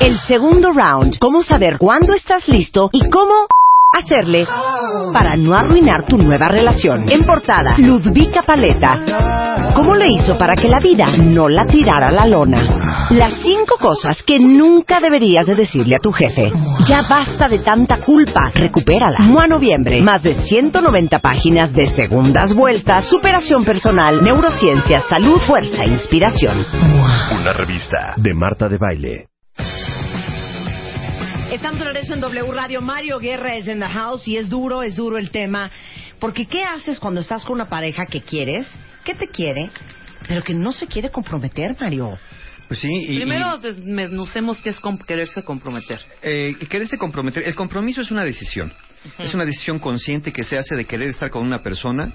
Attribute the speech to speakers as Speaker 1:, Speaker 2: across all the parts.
Speaker 1: El segundo round. Cómo saber cuándo estás listo y cómo hacerle para no arruinar tu nueva relación. En portada, Ludvika Paleta. ¿Cómo le hizo para que la vida no la tirara a la lona? Las cinco cosas que nunca deberías de decirle a tu jefe. Ya basta de tanta culpa. Recupérala. Mua Noviembre. Más de 190 páginas de segundas vueltas, superación personal, neurociencia, salud, fuerza e inspiración.
Speaker 2: Una revista de Marta de Baile.
Speaker 1: Estamos de regreso en W Radio. Mario Guerra es en the house y es duro, es duro el tema. Porque ¿qué haces cuando estás con una pareja que quieres, que te quiere, pero que no se quiere comprometer, Mario?
Speaker 3: Pues sí, y,
Speaker 4: Primero desmenuzemos qué es com- quererse comprometer.
Speaker 3: eh, quererse comprometer. El compromiso es una decisión. Es una decisión consciente que se hace de querer estar con una persona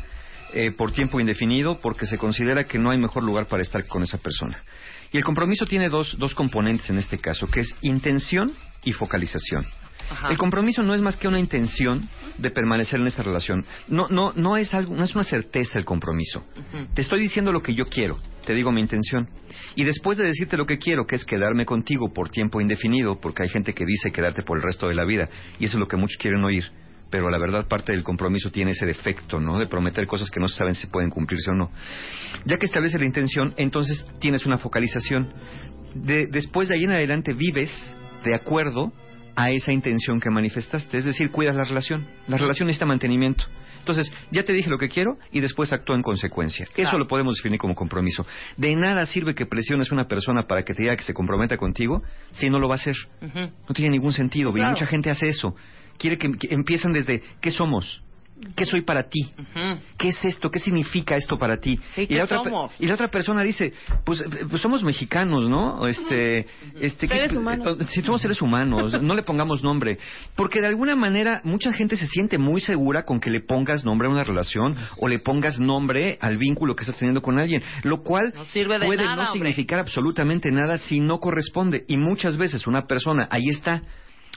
Speaker 3: eh, por tiempo indefinido porque se considera que no hay mejor lugar para estar con esa persona. Y el compromiso tiene dos, dos componentes en este caso, que es intención y focalización.
Speaker 4: Ajá.
Speaker 3: El compromiso no es más que una intención de permanecer en esta relación. No, no, no es algo, no es una certeza el compromiso. Te estoy diciendo lo que yo quiero, te digo mi intención. Y después de decirte lo que quiero, que es quedarme contigo por tiempo indefinido, porque hay gente que dice quedarte por el resto de la vida, y eso es lo que muchos quieren oír. Pero la verdad parte del compromiso tiene ese defecto, ¿no? De prometer cosas que no se saben si pueden cumplirse o no. Ya que estableces la intención, entonces tienes una focalización. De- después de ahí en adelante vives de acuerdo a esa intención que manifestaste. Es decir, cuidas la relación. La relación necesita mantenimiento. Entonces, ya te dije lo que quiero y después actúa en consecuencia. Eso lo podemos definir como compromiso. De nada sirve que presiones a una persona para que te diga que se comprometa contigo si no lo va a hacer. No tiene ningún sentido. Y mucha gente hace eso. Quiere que, que empiezan desde ¿qué somos? ¿Qué soy para ti? ¿Qué es esto? ¿Qué significa esto para ti?
Speaker 4: Sí,
Speaker 3: y,
Speaker 4: ¿qué
Speaker 3: la otra,
Speaker 4: somos?
Speaker 3: y la otra persona dice, pues, eh, pues somos mexicanos, ¿no? Este, este, ¿qué-
Speaker 4: Seres humanos.
Speaker 3: eh, Si somos seres humanos, no le pongamos nombre. Porque de alguna manera mucha gente se siente muy segura con que le pongas nombre a una relación o le pongas nombre al vínculo que estás teniendo con alguien. Lo cual
Speaker 4: No sirve de
Speaker 3: puede
Speaker 4: nada,
Speaker 3: no
Speaker 4: hombre.
Speaker 3: significar absolutamente nada si no corresponde. Y muchas veces una persona, ahí está,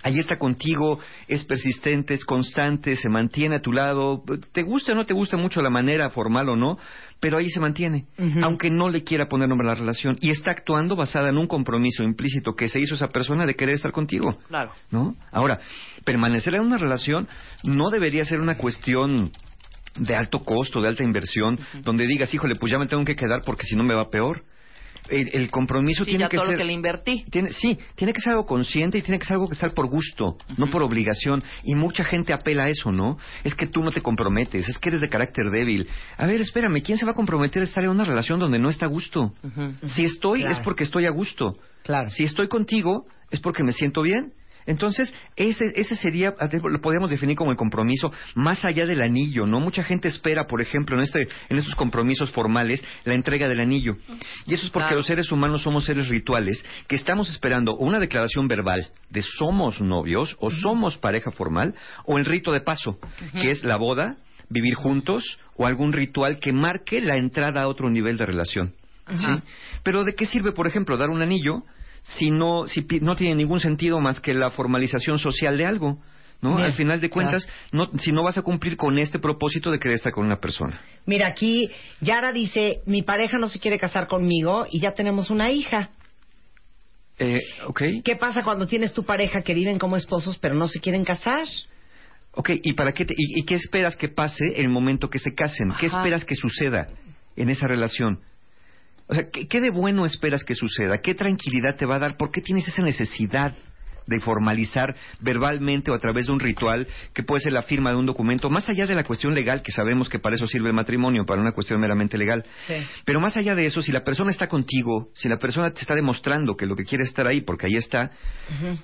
Speaker 3: ahí está contigo, es persistente, es constante, se mantiene a tu lado, te gusta o no te gusta mucho la manera formal o no, pero ahí se mantiene, aunque no le quiera poner nombre a la relación y está actuando basada en un compromiso implícito que se hizo esa persona de querer estar contigo.
Speaker 4: Claro.
Speaker 3: ¿no? Ahora, permanecer en una relación no debería ser una cuestión de alto costo, de alta inversión, donde digas, híjole, pues ya me tengo que quedar porque si no me va peor. El, el compromiso
Speaker 4: Sí,
Speaker 3: tiene
Speaker 4: ya
Speaker 3: que
Speaker 4: todo
Speaker 3: ser...
Speaker 4: lo que le invertí.
Speaker 3: Tiene, sí, tiene que ser algo consciente y tiene que ser algo que sea por gusto, no por obligación. Y mucha gente apela a eso, ¿no? Es que tú no te comprometes, es que eres de carácter débil. A ver, espérame, ¿quién se va a comprometer a estar en una relación donde no está a gusto? Si estoy,
Speaker 1: Claro.
Speaker 3: es porque estoy a gusto.
Speaker 1: Claro.
Speaker 3: Si estoy contigo, es porque me siento bien. Entonces, ese, ese sería, lo podríamos definir como el compromiso más allá del anillo, ¿no? Mucha gente espera, por ejemplo, en, este, en estos compromisos formales, la entrega del anillo. Y eso es porque
Speaker 4: Claro.
Speaker 3: los seres humanos somos seres rituales que estamos esperando una declaración verbal de somos novios o somos pareja formal o el rito de paso, que es la boda, vivir juntos o algún ritual que marque la entrada a otro nivel de relación. ¿sí? Pero ¿de qué sirve, por ejemplo, dar un anillo si no, si no tiene ningún sentido más que la formalización social de algo? ¿no?
Speaker 1: Bien,
Speaker 3: Al final de cuentas, no, si no vas a cumplir con este propósito de querer estar con una persona.
Speaker 1: Mira, aquí Yara dice, mi pareja no se quiere casar conmigo y ya tenemos una hija.
Speaker 3: Eh, ¿Ok?
Speaker 1: ¿Qué pasa cuando tienes tu pareja que viven como esposos pero no se quieren casar?
Speaker 3: Ok, ¿y, para qué te- y, y qué esperas que pase el momento que se casen? ¿Qué esperas que suceda en esa relación? O sea, ¿qué, qué de bueno esperas que suceda? ¿Qué tranquilidad te va a dar? ¿Por qué tienes esa necesidad de formalizar verbalmente o a través de un ritual que puede ser la firma de un documento, más allá de la cuestión legal, que sabemos que para eso sirve el matrimonio, para una cuestión meramente legal?
Speaker 1: Sí.
Speaker 3: Pero más allá de eso, si la persona está contigo, si la persona te está demostrando que lo que quiere es estar ahí, porque ahí está,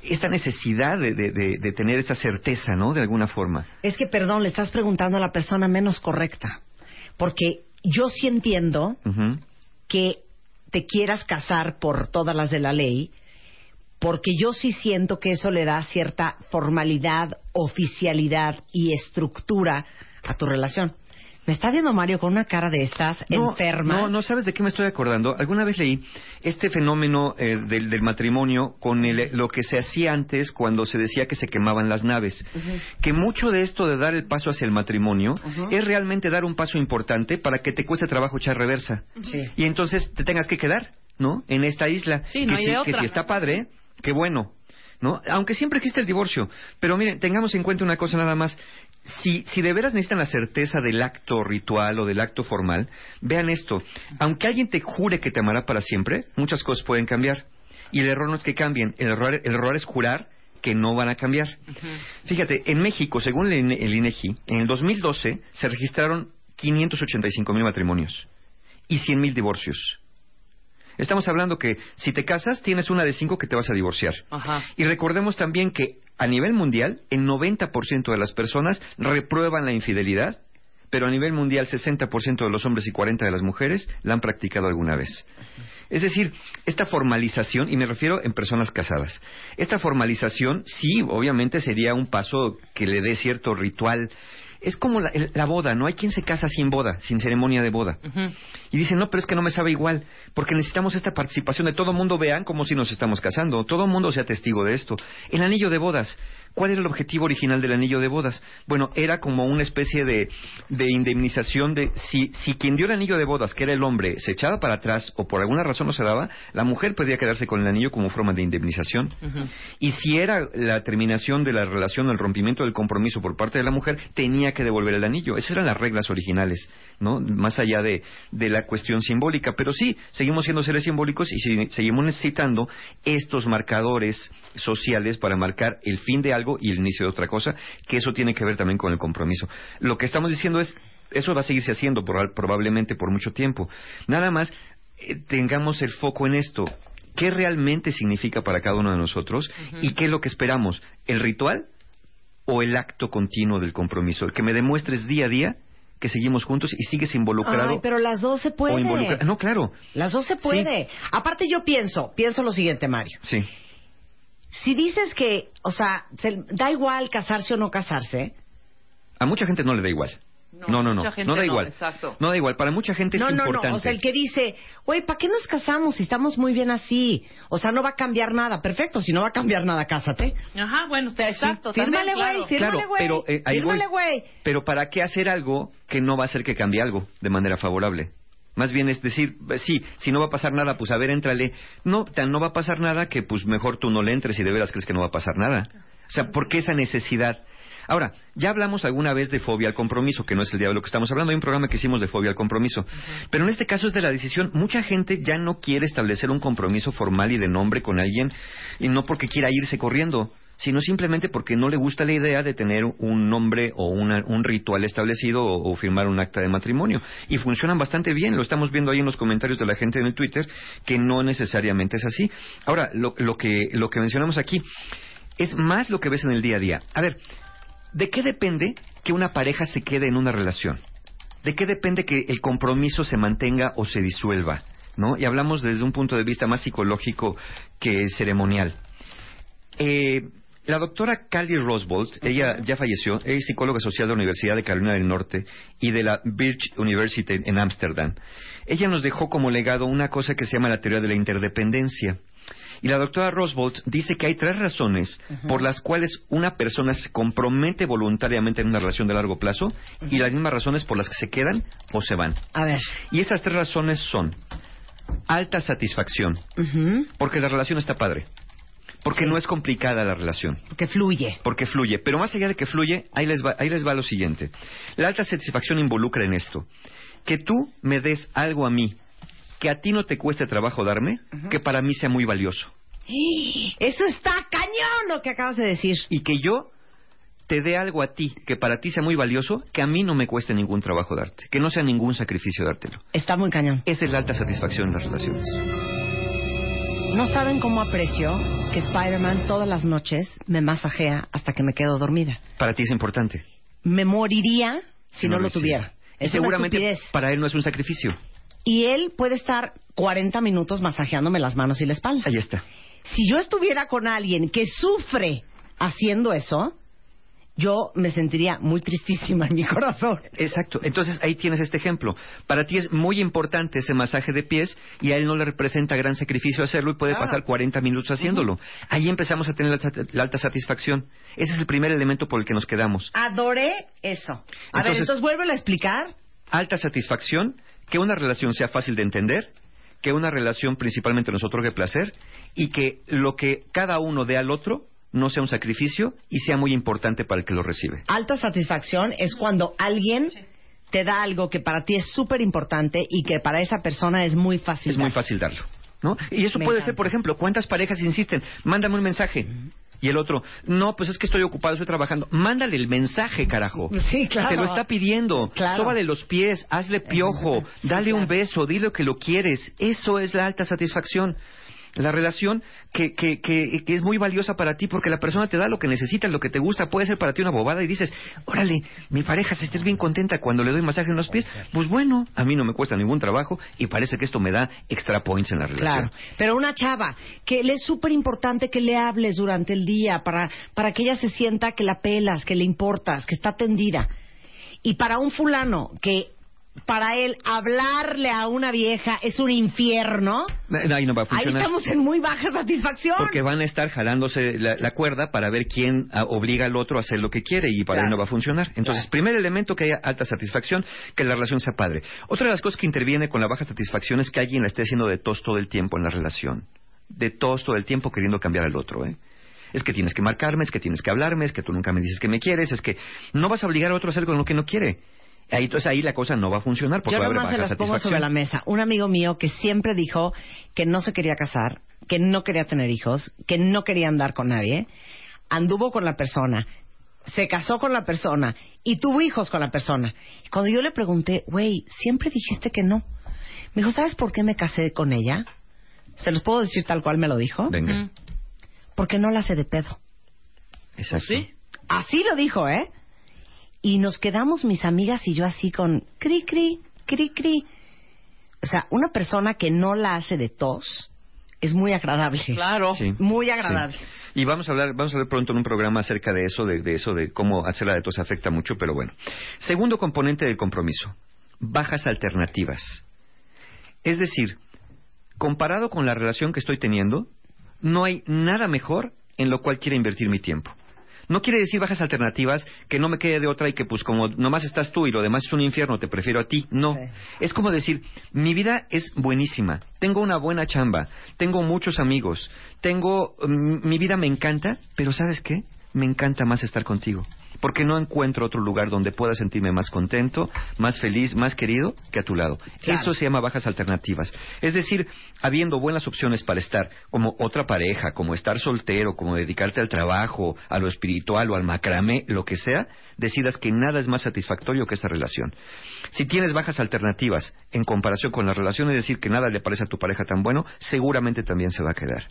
Speaker 3: esta necesidad de, de- de- de tener esa certeza, ¿no? De alguna forma.
Speaker 1: Es que, perdón, le estás preguntando a la persona menos correcta. Porque yo sí entiendo
Speaker 3: Ujú.
Speaker 1: Que te quieras casar por todas las de la ley, porque yo sí siento que eso le da cierta formalidad, oficialidad y estructura a tu relación. Me está viendo Mario con una cara de estas
Speaker 3: No,
Speaker 1: enferma.
Speaker 3: No, no sabes de qué me estoy acordando. Alguna vez leí este fenómeno eh, del, del matrimonio con el- lo que se hacía antes cuando se decía que se quemaban las naves. Que mucho de esto de dar el paso hacia el matrimonio es realmente dar un paso importante para que te cueste trabajo echar reversa.
Speaker 1: Sí.
Speaker 3: Y entonces te tengas que quedar, ¿no? En esta isla.
Speaker 4: Sí,
Speaker 3: que
Speaker 4: no hay
Speaker 3: si,
Speaker 4: de
Speaker 3: que si está padre, qué bueno. ¿No? Aunque siempre existe el divorcio. Pero miren, tengamos en cuenta una cosa nada más. Si, si de veras necesitan la certeza del acto ritual o del acto formal, vean esto. Aunque alguien te jure que te amará para siempre, muchas cosas pueden cambiar. Y el error no es que cambien, el error, el error es jurar que no van a cambiar. Fíjate, en México, según el, INE- el INEGI, en el 2012 se registraron 585 mil matrimonios y 100 mil divorcios. Estamos hablando que si te casas, tienes una de cinco que te vas a divorciar. Y recordemos también que a nivel mundial, el 90% de las personas reprueban la infidelidad, pero a nivel mundial, 60% de los hombres y 40% de las mujeres la han practicado alguna vez. Es decir, esta formalización, y me refiero en personas casadas, esta formalización sí, obviamente sería un paso que le dé cierto ritual. Es como la, boda, ¿no? Hay quien se casa sin boda, sin ceremonia de boda. Y dicen, no, pero es que no me sabe igual, porque necesitamos esta participación de todo mundo vean como si nos estamos casando, todo mundo sea testigo de esto. El anillo de bodas, ¿cuál era el objetivo original del anillo de bodas? Bueno, era como una especie de, de indemnización de si, si quien dio el anillo de bodas, que era el hombre, se echaba para atrás o por alguna razón no se daba, la mujer podía quedarse con el anillo como forma de indemnización. Y si era la terminación de la relación o el rompimiento del compromiso por parte de la mujer, tenía que devolver el anillo. Esas eran las reglas originales, ¿no? Más allá de, de la cuestión simbólica. Pero sí, seguimos siendo seres simbólicos y si- seguimos necesitando estos marcadores sociales para marcar el fin de algo y el inicio de otra cosa, que eso tiene que ver también con el compromiso. Lo que estamos diciendo es, eso va a seguirse haciendo por- probablemente por mucho tiempo. Nada más, eh, tengamos el foco en esto. ¿Qué realmente significa para cada uno de nosotros? ¿Y qué es lo que esperamos? ¿El ritual o el acto continuo del compromiso? El que me demuestres día a día que seguimos juntos y sigues involucrado.
Speaker 1: Ay, pero las dos se puede.
Speaker 3: No, claro.
Speaker 1: Las dos se puede. Aparte yo pienso, pienso lo siguiente, Mario.
Speaker 3: Sí.
Speaker 1: Si dices que, o sea, se- da igual casarse o no casarse,
Speaker 3: A mucha gente no le da igual.
Speaker 4: No,
Speaker 3: No, no, no.
Speaker 4: mucha gente
Speaker 3: no da
Speaker 4: no,
Speaker 3: igual.
Speaker 4: exacto.
Speaker 3: No da igual. Para mucha gente
Speaker 1: no,
Speaker 3: es
Speaker 1: no,
Speaker 3: importante.
Speaker 1: no. O sea, el que dice, güey, ¿para qué nos casamos si estamos muy bien así? O sea, no va a cambiar nada. Perfecto, si no va a cambiar nada, cásate.
Speaker 4: Ajá, bueno, usted, exacto.
Speaker 1: Fírmale,
Speaker 4: también,
Speaker 1: güey,
Speaker 4: claro.
Speaker 1: fírmale,
Speaker 3: Claro,
Speaker 1: güey.
Speaker 3: pero eh, ahí voy.
Speaker 1: Fírmale, güey.
Speaker 3: Pero ¿para qué hacer algo que no va a hacer que cambie algo de manera favorable? Más bien es decir, eh, sí, si no va a pasar nada, pues a ver, éntrale. No, tan no va a pasar nada que pues mejor tú no le entres y de veras crees que no va a pasar nada. O sea, ¿por qué esa necesidad? Ahora, ya hablamos alguna vez de fobia al compromiso, que no es el día de lo que estamos hablando. Hay un programa que hicimos de fobia al compromiso. Pero en este caso es de la decisión. Mucha gente ya no quiere establecer un compromiso formal y de nombre con alguien, y no porque quiera irse corriendo, sino simplemente porque no le gusta la idea de tener un nombre o una- un ritual establecido o, firmar un acta de matrimonio. Y funcionan bastante bien, lo estamos viendo ahí en los comentarios de la gente en el Twitter, que no necesariamente es así. Ahora, lo, lo que, lo que mencionamos aquí es más lo que ves en el día a día. A ver, ¿de qué depende que una pareja se quede en una relación? ¿De qué depende que el compromiso se mantenga o se disuelva? ¿No? Y hablamos desde un punto de vista más psicológico que ceremonial. Eh, la doctora Callie Rosbolt, ella ya falleció, es psicóloga social de la Universidad de Carolina del Norte y de la Birch University en Ámsterdam. Ella nos dejó como legado una cosa que se llama la teoría de la interdependencia. Y la doctora Rosbolt dice que hay tres razones por las cuales una persona se compromete voluntariamente en una relación de largo plazo y las mismas razones por las que se quedan o se van.
Speaker 1: A ver.
Speaker 3: Y esas tres razones son alta satisfacción, porque la relación está padre, porque
Speaker 1: Sí.
Speaker 3: no es complicada la relación,
Speaker 1: Que fluye.
Speaker 3: porque fluye. Pero más allá de que fluye, ahí les va, ahí les va lo siguiente. La alta satisfacción involucra en esto. Que tú me des algo a mí que a ti no te cueste trabajo darme, que para mí sea muy valioso.
Speaker 1: Eso está cañón lo que acabas de decir.
Speaker 3: Y que yo te dé algo a ti que para ti sea muy valioso, que a mí no me cueste ningún trabajo darte, que no sea ningún sacrificio dártelo.
Speaker 1: Está muy cañón.
Speaker 3: Esa es la alta satisfacción en las relaciones.
Speaker 1: No saben cómo aprecio que Spider-Man todas las noches me masajea hasta que me quedo dormida.
Speaker 3: Para ti es importante.
Speaker 1: Me moriría si, no, lo tuviera.
Speaker 3: Y
Speaker 1: Es una
Speaker 3: seguramente para él no es un sacrificio.
Speaker 1: Y él puede estar 40 minutos masajeándome las manos y la espalda.
Speaker 3: Ahí está.
Speaker 1: Si yo estuviera con alguien que sufre haciendo eso, yo me sentiría muy tristísima en mi corazón.
Speaker 3: Exacto. Entonces ahí tienes este ejemplo. Para ti es muy importante ese masaje de pies y a él no le representa gran sacrificio hacerlo y puede
Speaker 1: Claro.
Speaker 3: pasar 40 minutos haciéndolo. Ahí empezamos a tener la, alta satisfacción. Ese es el primer elemento por el que nos quedamos.
Speaker 1: Adoré eso. A ver,
Speaker 3: Entonces-
Speaker 1: entonces vuélvelo a explicar.
Speaker 3: Alta satisfacción, que una relación sea fácil de entender, que una relación principalmente nos otorgue placer y que lo que cada uno dé al otro no sea un sacrificio y sea muy importante para el que lo recibe.
Speaker 1: Alta satisfacción es cuando alguien te da algo que para ti es súper importante y que para esa persona es muy fácil.
Speaker 3: Es muy fácil darlo. ¿no? Y eso
Speaker 1: Me
Speaker 3: puede
Speaker 1: encanta.
Speaker 3: ser, por ejemplo, ¿cuántas parejas insisten? Mándame un mensaje. Y el otro, no, pues es que estoy ocupado, estoy trabajando. Mándale el mensaje, carajo.
Speaker 1: Sí, claro.
Speaker 3: Te lo está pidiendo.
Speaker 1: Claro.
Speaker 3: Sóbale los pies, hazle piojo,
Speaker 1: Sí,
Speaker 3: dale un beso, dile que lo quieres. Eso es la alta satisfacción. La relación que, que, que, que es muy valiosa para ti porque la persona te da lo que necesitas, lo que te gusta. Puede ser para ti una bobada y dices, órale, mi pareja se estés bien contenta cuando le doy masaje en los pies. Pues bueno, a mí no me cuesta ningún trabajo y parece que esto me da extra points en la relación.
Speaker 1: Claro, pero una chava que le es súper importante que le hables durante el día para, para que ella se sienta que la pelas, que le importas, que está atendida. Y para un fulano que para él hablarle a una vieja es un infierno,
Speaker 3: Ahí no va a
Speaker 1: ahí
Speaker 3: funcionar.
Speaker 1: estamos en muy baja satisfacción.
Speaker 3: Porque van a estar jalándose la, la cuerda para ver quién ah, obliga al otro a hacer lo que quiere y para
Speaker 1: Claro.
Speaker 3: él no va a funcionar. Entonces, primer elemento que haya alta satisfacción, que la relación sea padre. Otra de las cosas que interviene con la baja satisfacción es que alguien la esté haciendo de tos todo el tiempo en la relación. De tos todo el tiempo queriendo cambiar al otro, ¿eh? Es que tienes que marcarme, es que tienes que hablarme, es que tú nunca me dices que me quieres, es que no vas a obligar a otro a hacer con lo que no quiere. Ahí, entonces ahí la cosa no va a funcionar porque
Speaker 1: Yo
Speaker 3: va a haber
Speaker 1: nomás se
Speaker 3: baja
Speaker 1: las pongo sobre la mesa. Un amigo mío que siempre dijo que no se quería casar, que no quería tener hijos, que no quería andar con nadie, anduvo con la persona, se casó con la persona y tuvo hijos con la persona. Y cuando yo le pregunté, güey, siempre dijiste que no. Me dijo, ¿sabes por qué me casé con ella? Se los puedo decir tal cual me lo dijo.
Speaker 3: Venga.
Speaker 1: Porque no la hace de pedo.
Speaker 3: exacto.
Speaker 4: Sí.
Speaker 1: Así lo dijo, ¿eh? Y nos quedamos mis amigas y yo así con cri, cri, cri, cri. O sea, una persona que no la hace de tos es muy agradable.
Speaker 4: Claro.
Speaker 3: Sí.
Speaker 1: Muy agradable.
Speaker 3: Sí. Y vamos a hablar, vamos a hablar pronto en un programa acerca de eso, de, de eso, de cómo hacerla de tos afecta mucho, pero bueno. Segundo componente del compromiso, bajas alternativas. Es decir, comparado con la relación que estoy teniendo, no hay nada mejor en lo cual quiera invertir mi tiempo. No quiere decir bajas alternativas que no me quede de otra y que pues como nomás estás tú y lo demás es un infierno, te prefiero a ti. No.
Speaker 1: Sí.
Speaker 3: Es como decir, mi vida es buenísima, tengo una buena chamba, tengo muchos amigos, tengo mm, mi vida me encanta, pero ¿sabes qué? Me encanta más estar contigo, porque no encuentro otro lugar donde pueda sentirme más contento, más feliz, más querido que a tu lado.
Speaker 1: Claro.
Speaker 3: Eso se llama bajas alternativas. Es decir, habiendo buenas opciones para estar como otra pareja, como estar soltero, como dedicarte al trabajo, a lo espiritual o al macramé, lo que sea, decidas que nada es más satisfactorio que esta relación. Si tienes bajas alternativas en comparación con la relación, es decir, que nada le parece a tu pareja tan bueno, seguramente también se va a quedar.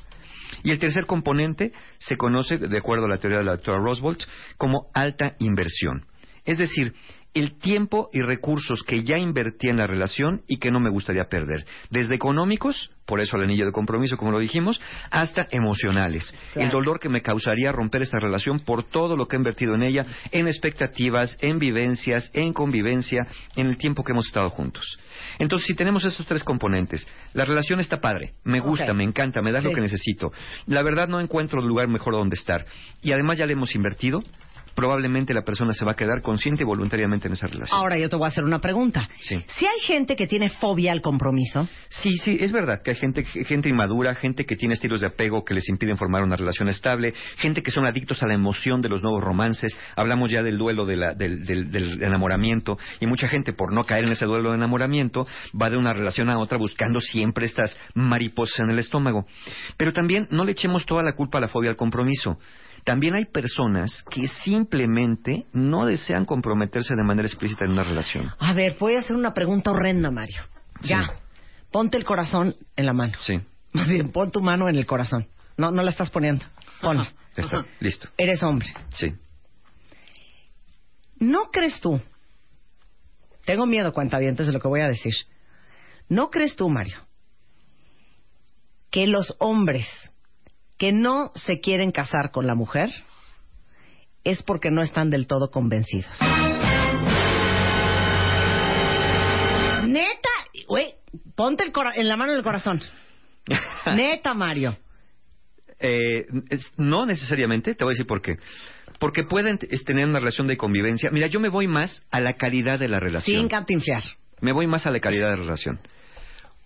Speaker 3: Y el tercer componente se conoce, de acuerdo a la teoría de la doctora Roswell, como alta inversión. Es decir, el tiempo y recursos que ya invertí en la relación y que no me gustaría perder. Desde económicos, por eso el anillo de compromiso, como lo dijimos, hasta emocionales.
Speaker 1: Claro.
Speaker 3: El dolor que me causaría romper esta relación por todo lo que he invertido en ella, en expectativas, en vivencias, en convivencia, en el tiempo que hemos estado juntos. Entonces, si tenemos estos tres componentes, la relación está padre, me gusta, me encanta, me das
Speaker 1: Sí.
Speaker 3: lo que necesito. La verdad no encuentro lugar mejor donde estar. Y además ya le hemos invertido, probablemente la persona se va a quedar consciente y voluntariamente en esa relación.
Speaker 1: Ahora yo te voy a hacer una pregunta.
Speaker 3: Sí.
Speaker 1: Si hay gente que tiene fobia al compromiso,
Speaker 3: Sí, sí, es verdad que hay gente, gente inmadura, gente que tiene estilos de apego que les impiden formar una relación estable, gente que son adictos a la emoción de los nuevos romances. Hablamos ya del duelo de la- del, del- del enamoramiento y mucha gente por no caer en ese duelo de enamoramiento va de una relación a otra buscando siempre estas mariposas en el estómago. Pero también no le echemos toda la culpa a la fobia al compromiso. También hay personas que simplemente no desean comprometerse de manera explícita en una relación.
Speaker 1: a ver, voy a hacer una pregunta horrenda, Mario. Ya.
Speaker 3: Sí.
Speaker 1: Ponte el corazón en la mano.
Speaker 3: Sí,
Speaker 1: Más bien, pon tu mano en el corazón. No, no la estás poniendo. Ponla.
Speaker 3: está, listo.
Speaker 1: Eres hombre.
Speaker 3: Sí.
Speaker 1: ¿No crees tú? Tengo miedo, cuentavientes, de lo que voy a decir. ¿No crees tú, Mario, que los hombres que no se quieren casar con la mujer es porque no están del todo convencidos. Neta, güey, ponte el cora- en la mano del corazón. Neta, Mario.
Speaker 3: Eh, es- no necesariamente, te voy a decir por qué. Porque pueden tener una relación de convivencia. Mira, yo me voy más a la calidad de la relación.
Speaker 1: Sin cantinflear.
Speaker 3: Me voy más a la calidad de la relación.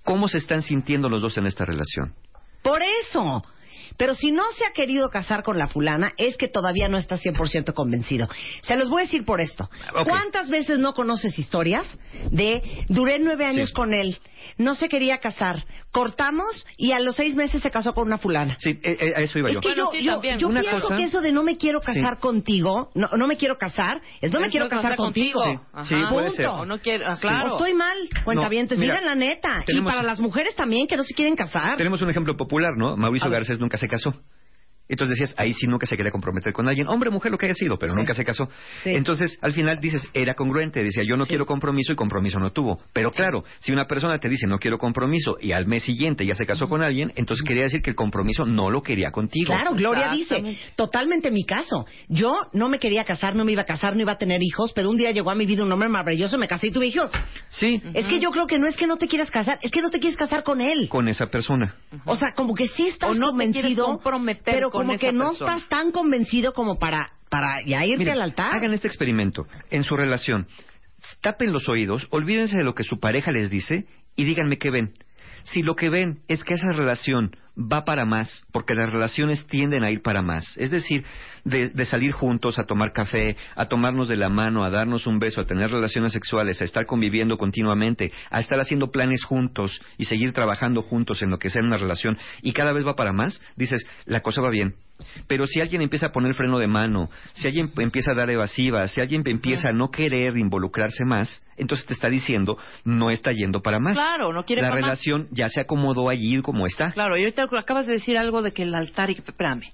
Speaker 3: ¿Cómo se están sintiendo los dos en esta relación?
Speaker 1: Por eso. Pero si no se ha querido casar con la fulana, es que todavía no está 100% convencido. Se los voy a decir por esto.
Speaker 3: Ok.
Speaker 1: ¿Cuántas veces no conoces historias de duré nueve años
Speaker 3: Sí.
Speaker 1: con él, no se quería casar, cortamos y a los seis meses se casó con una fulana?
Speaker 3: Sí, eh, eh, a eso iba
Speaker 1: Es
Speaker 3: yo.
Speaker 1: que
Speaker 4: Bueno,
Speaker 1: yo,
Speaker 4: sí,
Speaker 1: yo, yo
Speaker 3: Una
Speaker 1: pienso
Speaker 3: cosa-
Speaker 1: que eso de no me quiero casar
Speaker 3: Sí.
Speaker 1: contigo, no, no me quiero casar, es no me
Speaker 4: Es
Speaker 1: quiero
Speaker 4: no
Speaker 1: casar contigo.
Speaker 3: Sí,
Speaker 4: Ajá.
Speaker 3: sí, puede ser.
Speaker 1: Punto.
Speaker 4: O no quiero, ah.
Speaker 1: O
Speaker 4: claro.
Speaker 1: estoy mal, cuentavientes,
Speaker 3: mira,
Speaker 1: digan la neta.
Speaker 3: tenemos-
Speaker 1: Y para las mujeres también, que no se quieren casar.
Speaker 3: Tenemos un ejemplo popular, ¿no? Mauricio. Garcés nunca se casó. Entonces decías, ahí sí nunca se quería comprometer con alguien, hombre mujer, lo que haya sido, pero
Speaker 1: Sí.
Speaker 3: nunca se casó.
Speaker 1: Sí.
Speaker 3: Entonces, al final dices, era congruente, decía, yo no quiero compromiso y compromiso no tuvo. Pero claro, si una persona te dice, no quiero compromiso, y al mes siguiente ya se casó con alguien, entonces quería decir que el compromiso no lo quería contigo.
Speaker 1: Claro, Gloria dice, totalmente mi caso. Yo no me quería casar, no me iba a casar, no iba a tener hijos, pero un día llegó a mi vida un hombre maravilloso, me casé y tuve hijos.
Speaker 3: Sí,
Speaker 1: Es que yo creo que no es que no te quieras casar, es que no te quieres casar con él.
Speaker 3: con esa persona.
Speaker 1: O sea, como que sí estás
Speaker 4: O no te quieres
Speaker 1: convencido,
Speaker 4: comprometer
Speaker 1: pero
Speaker 4: con
Speaker 1: como que no
Speaker 4: persona.
Speaker 1: estás tan convencido como para, para ya irte al altar.
Speaker 3: Hagan este experimento en su relación. Tapen los oídos, olvídense de lo que su pareja les dice y díganme qué ven. Si lo que ven es que esa relación va para más, porque las relaciones tienden a ir para más, es decir, de, de salir juntos a tomar café, a tomarnos de la mano, a darnos un beso, a tener relaciones sexuales, a estar conviviendo continuamente, a estar haciendo planes juntos y seguir trabajando juntos en lo que sea una relación, y cada vez va para más, dices, la cosa va bien. Pero si alguien empieza a poner freno de mano, si alguien empieza a dar evasivas, si alguien empieza a no querer involucrarse más, entonces te está diciendo, no está yendo para más.
Speaker 4: Claro, no quiere
Speaker 3: La
Speaker 4: para más.
Speaker 3: relación ya se acomodó allí como está.
Speaker 4: Claro, y ahorita acabas de decir algo de que el altar y espérame.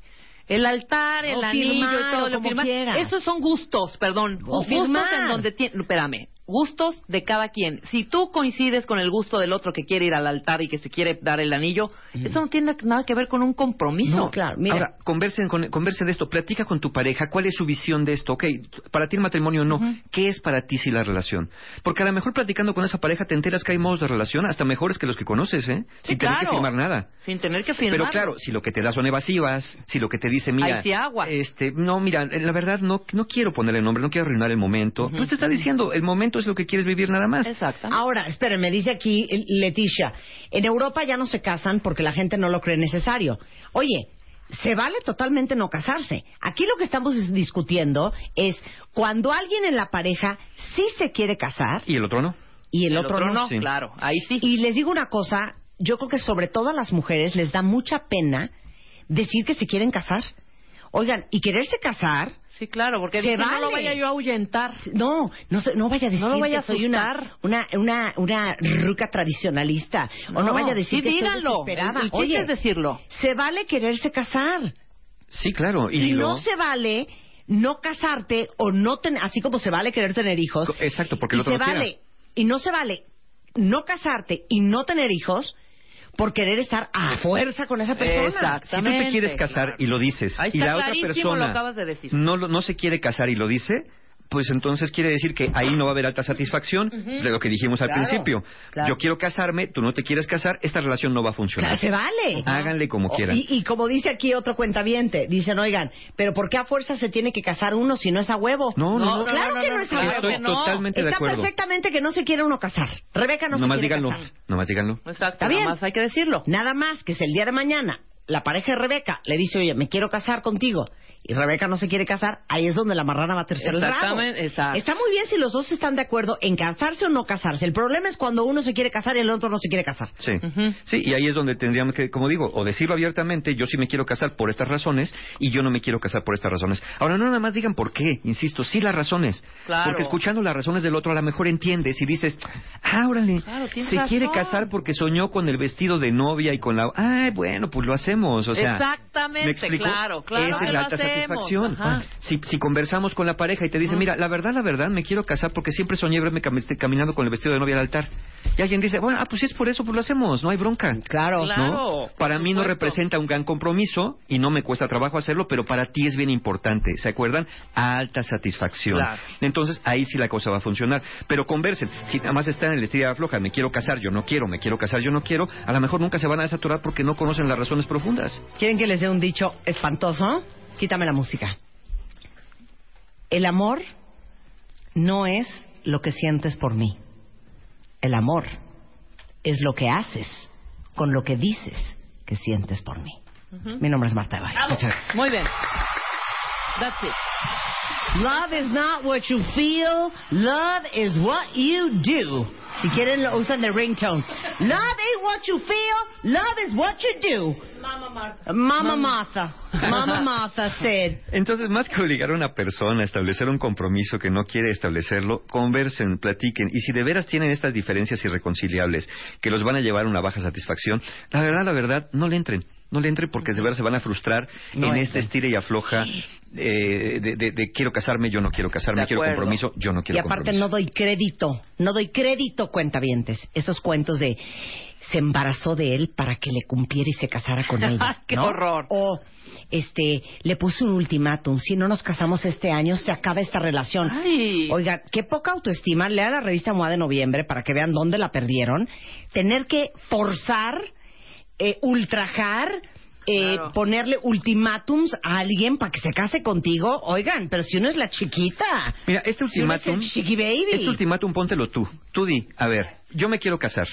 Speaker 4: El altar, el
Speaker 1: O
Speaker 4: anillo
Speaker 1: firmar,
Speaker 4: y todo lo firmar.
Speaker 1: quiera.
Speaker 4: Esos son gustos, perdón.
Speaker 1: O
Speaker 4: gustos
Speaker 1: firmar.
Speaker 4: en donde tiene, espérame, gustos de cada quien. Si tú coincides con el gusto del otro que quiere ir al altar y que se quiere dar el anillo, eso no tiene nada que ver con un compromiso.
Speaker 1: No, claro, mira.
Speaker 3: Ahora, conversen, con- conversen de esto, platica con tu pareja, cuál es su visión de esto, ok, para ti el matrimonio no, ¿qué es para ti si la relación? Porque a lo mejor platicando con esa pareja te enteras que hay modos de relación hasta mejores que los que conoces, ¿eh?
Speaker 4: Sí,
Speaker 3: Sin tener que firmar nada.
Speaker 4: Sin tener que firmar.
Speaker 3: Pero claro, si lo que te da son evasivas, si lo que te dice, mira,
Speaker 4: sí agua.
Speaker 3: este, no, mira, la verdad no, no quiero ponerle nombre, no quiero arruinar el momento. Pues te está diciendo, el momento es lo que quieres vivir nada más.
Speaker 4: Exacto.
Speaker 1: Ahora, espérenme, dice aquí Leticia, en Europa ya no se casan porque la gente no lo cree necesario. Oye, se vale totalmente no casarse. Aquí lo que estamos es- discutiendo es cuando alguien en la pareja sí se quiere casar
Speaker 3: Y el otro no.
Speaker 1: y el,
Speaker 4: El
Speaker 1: otro, no.
Speaker 3: Sí.
Speaker 4: claro. Ahí sí.
Speaker 1: Y les digo una cosa, yo creo que sobre todo a las mujeres les da mucha pena decir que se quieren casar. Oigan, y quererse casar,
Speaker 4: Sí, claro, porque no lo vaya yo a ahuyentar.
Speaker 1: no, no, se- no vaya a decir
Speaker 4: No lo vaya
Speaker 1: que soy una, una, una, una ruca tradicionalista. o no vaya a decir
Speaker 4: sí,
Speaker 1: que
Speaker 4: díganlo.
Speaker 1: estoy desesperada.
Speaker 4: El, el chiste
Speaker 1: Oye,
Speaker 4: es decirlo.
Speaker 1: se vale quererse casar.
Speaker 3: Sí, claro. Y,
Speaker 1: Y,
Speaker 3: lo-
Speaker 1: no se vale no casarte o no tener, así como se vale querer tener hijos.
Speaker 3: Exacto, porque el otro
Speaker 1: se
Speaker 3: no quiera.
Speaker 1: vale, Y no se vale no casarte y no tener hijos por querer estar a fuerza con esa persona.
Speaker 3: Si tú te quieres casar
Speaker 4: claro.
Speaker 3: y lo dices
Speaker 4: Ahí
Speaker 3: y la otra
Speaker 4: clarísimo,
Speaker 3: persona
Speaker 4: lo acabas de decir.
Speaker 3: No, lo- no se quiere casar y lo dice, pues entonces quiere decir que ahí no va a haber alta satisfacción de lo que dijimos al
Speaker 1: Claro,
Speaker 3: principio.
Speaker 1: claro.
Speaker 3: Yo quiero casarme, tú no te quieres casar, esta relación no va a funcionar.
Speaker 1: Claro, se vale.
Speaker 3: Háganle como
Speaker 1: O-
Speaker 3: quieran.
Speaker 1: Y, y como dice aquí otro cuentaviente, dicen, oigan, pero ¿por qué a fuerza se tiene que casar uno si no es a huevo?
Speaker 3: No, no, no.
Speaker 1: claro
Speaker 4: no,
Speaker 1: que
Speaker 4: no,
Speaker 1: no, es a huevo.
Speaker 3: Estoy totalmente de
Speaker 1: Está
Speaker 3: acuerdo.
Speaker 1: perfectamente que no se quiere uno casar. Rebeca no
Speaker 3: Nomás
Speaker 1: se quiere
Speaker 3: díganlo,
Speaker 1: casar.
Speaker 3: nomás díganlo.
Speaker 4: Exacto.
Speaker 1: Está bien.
Speaker 4: Nada más hay que decirlo.
Speaker 1: Nada más que si el día de mañana la pareja de Rebeca le dice, oye, me quiero casar contigo, y Rebeca no se quiere casar, ahí es donde la marrana va a tercer.
Speaker 4: Exactamente, exacto.
Speaker 1: Está muy bien si los dos están de acuerdo en casarse o no casarse. El problema es cuando uno se quiere casar y el otro no se quiere casar.
Speaker 3: Sí, sí, y ahí es donde tendríamos que, como digo, o decirlo abiertamente, yo sí me quiero casar por estas razones y yo no me quiero casar por estas razones. Ahora, no nada más digan por qué, insisto, sí las razones.
Speaker 4: Claro.
Speaker 3: Porque escuchando las razones del otro a lo mejor entiendes y dices, ah, órale,
Speaker 4: Claro,
Speaker 3: se quiere
Speaker 4: razón.
Speaker 3: casar porque soñó con el vestido de novia y con la... Ay, bueno, pues lo hacemos. O sea,
Speaker 4: Exactamente, claro, claro
Speaker 3: Esa es la. Satisfacción. Si, si conversamos con la pareja y te dice, mira, la verdad, la verdad, me quiero casar porque siempre soñé verme cam- este, caminando con el vestido de novia al altar. Y alguien dice, bueno, ah, pues si es por eso, pues lo hacemos, no hay bronca.
Speaker 1: Claro.
Speaker 3: ¿no?
Speaker 4: Claro,
Speaker 3: Para mí no representa un gran compromiso y no me cuesta trabajo hacerlo, pero para ti es bien importante. ¿Se acuerdan? Alta satisfacción.
Speaker 4: Claro.
Speaker 3: Entonces ahí sí la cosa va a funcionar. Pero conversen. Si nada más están en el estilo floja, me quiero casar, yo no quiero, me quiero casar, yo no quiero, a lo mejor nunca se van a desaturar porque no conocen las razones profundas.
Speaker 1: ¿Quieren que les dé un dicho espantoso? Quítame la música. El amor no es lo que sientes por mí. El amor es lo que haces con lo que dices que sientes por mí. Mi nombre es Marta gracias.
Speaker 4: Muy bien. That's it.
Speaker 1: Love is not what you feel, love is what you do. Si quieren, lo usan de ringtone. Love ain't what you feel, love is what you do. Mama Martha. Mama Martha. Mama Martha said.
Speaker 3: Entonces, más que obligar a una persona a establecer un compromiso que no quiere establecerlo, conversen, platiquen. Y si de veras tienen estas diferencias irreconciliables que los van a llevar a una baja satisfacción, la verdad, la verdad, no le entren. No le entren porque de veras se van a frustrar
Speaker 1: No
Speaker 3: en este estira y afloja eh, de, de- de quiero casarme, yo no quiero casarme, quiero compromiso, yo no
Speaker 1: Y
Speaker 3: quiero
Speaker 1: aparte
Speaker 3: compromiso.
Speaker 1: no doy crédito, no doy crédito, cuentavientes. Esos cuentos de se embarazó de él para que le cumpliera y se casara con ella.
Speaker 4: ¡Qué
Speaker 1: ¿no?
Speaker 4: horror!
Speaker 1: O este le puso un ultimátum, si no nos casamos este año se acaba esta relación.
Speaker 4: Ay.
Speaker 1: Oiga, qué poca autoestima. Lea la revista MOA de noviembre para que vean dónde la perdieron. Tener que forzar, eh, ultrajar, eh,
Speaker 4: Claro.
Speaker 1: ponerle ultimátums a alguien para que se case contigo. Oigan, pero si uno es la chiquita.
Speaker 3: Mira, este
Speaker 1: Si uno es el
Speaker 3: ultimátum,
Speaker 1: chiqui baby.
Speaker 3: este ultimátum póntelo tú. Tú di, a ver, yo me quiero casar.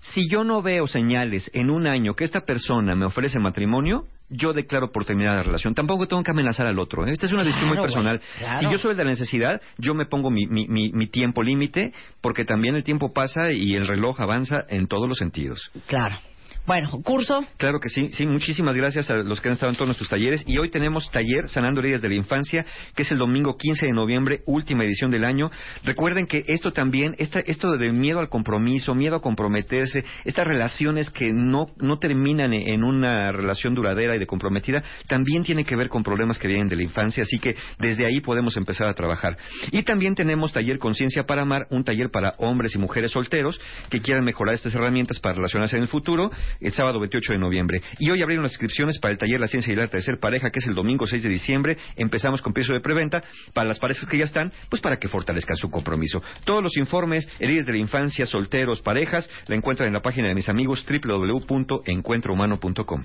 Speaker 3: Si yo no veo señales en un año que esta persona me ofrece matrimonio, yo declaro por terminada la relación. Tampoco tengo que amenazar al otro. ¿eh? Esta es una decisión muy personal.
Speaker 1: claro.
Speaker 3: Si yo soy el de la necesidad, yo me pongo mi, mi, mi, mi tiempo límite, porque también el tiempo pasa y el reloj avanza en todos los sentidos.
Speaker 1: Claro. Bueno, curso.
Speaker 3: Claro que sí, sí, muchísimas gracias a los que han estado en todos nuestros talleres. Y hoy tenemos taller Sanando Heridas de la Infancia, que es el domingo 15 de noviembre, última edición del año. Recuerden que esto también, esta, esto de miedo al compromiso, miedo a comprometerse, estas relaciones que no, no terminan en una relación duradera y de comprometida, también tiene que ver con problemas que vienen de la infancia. Así que desde ahí podemos empezar a trabajar. Y también tenemos taller Conciencia para Amar, un taller para hombres y mujeres solteros que quieran mejorar estas herramientas para relacionarse en el futuro el sábado 28 de noviembre. Y hoy abrieron las inscripciones para el taller La Ciencia y el Arte de Ser Pareja, que es el domingo 6 de diciembre. Empezamos con precio de preventa para las parejas que ya están, pues para que fortalezcan su compromiso. Todos los informes, heridas de la infancia, solteros, parejas, la encuentran en la página de mis amigos www.encuentrohumano.com.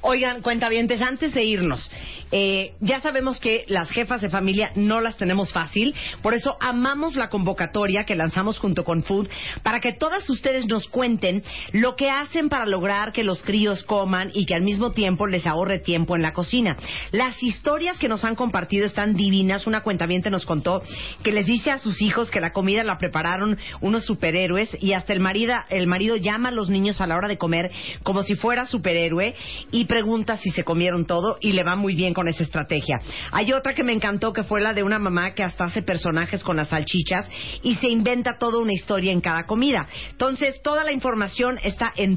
Speaker 1: Oigan, cuentavientes, antes de irnos, eh, ya sabemos que las jefas de familia no las tenemos fácil, por eso amamos la convocatoria que lanzamos junto con Food para que todas ustedes nos cuenten lo que hacen para lograr que los críos coman y que al mismo tiempo les ahorre tiempo en la cocina. Las historias que nos han compartido están divinas. Una cuentaviente nos contó que les dice a sus hijos que la comida la prepararon unos superhéroes y hasta el marido, el marido llama a los niños a la hora de comer como si fuera superhéroe y pregunta si se comieron todo y le va muy bien con esa estrategia. Hay otra que me encantó que fue la de una mamá que hasta hace personajes con las salchichas y se inventa toda una historia en cada comida. Entonces, toda la información está en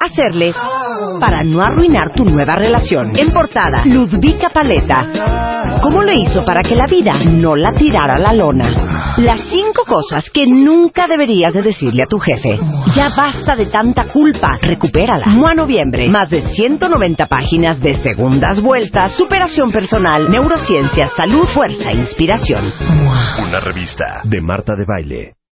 Speaker 1: hacerle para no arruinar tu nueva relación? En portada, Ludvika Paleta. ¿Cómo le hizo para que la vida no la tirara a la lona? Las cinco cosas que nunca deberías de decirle a tu jefe. Ya basta de tanta culpa. Recupérala. Mua Noviembre. Más de 190 páginas de segundas vueltas, superación personal, neurociencia, salud, fuerza inspiración.
Speaker 2: Una revista de Marta de Baile.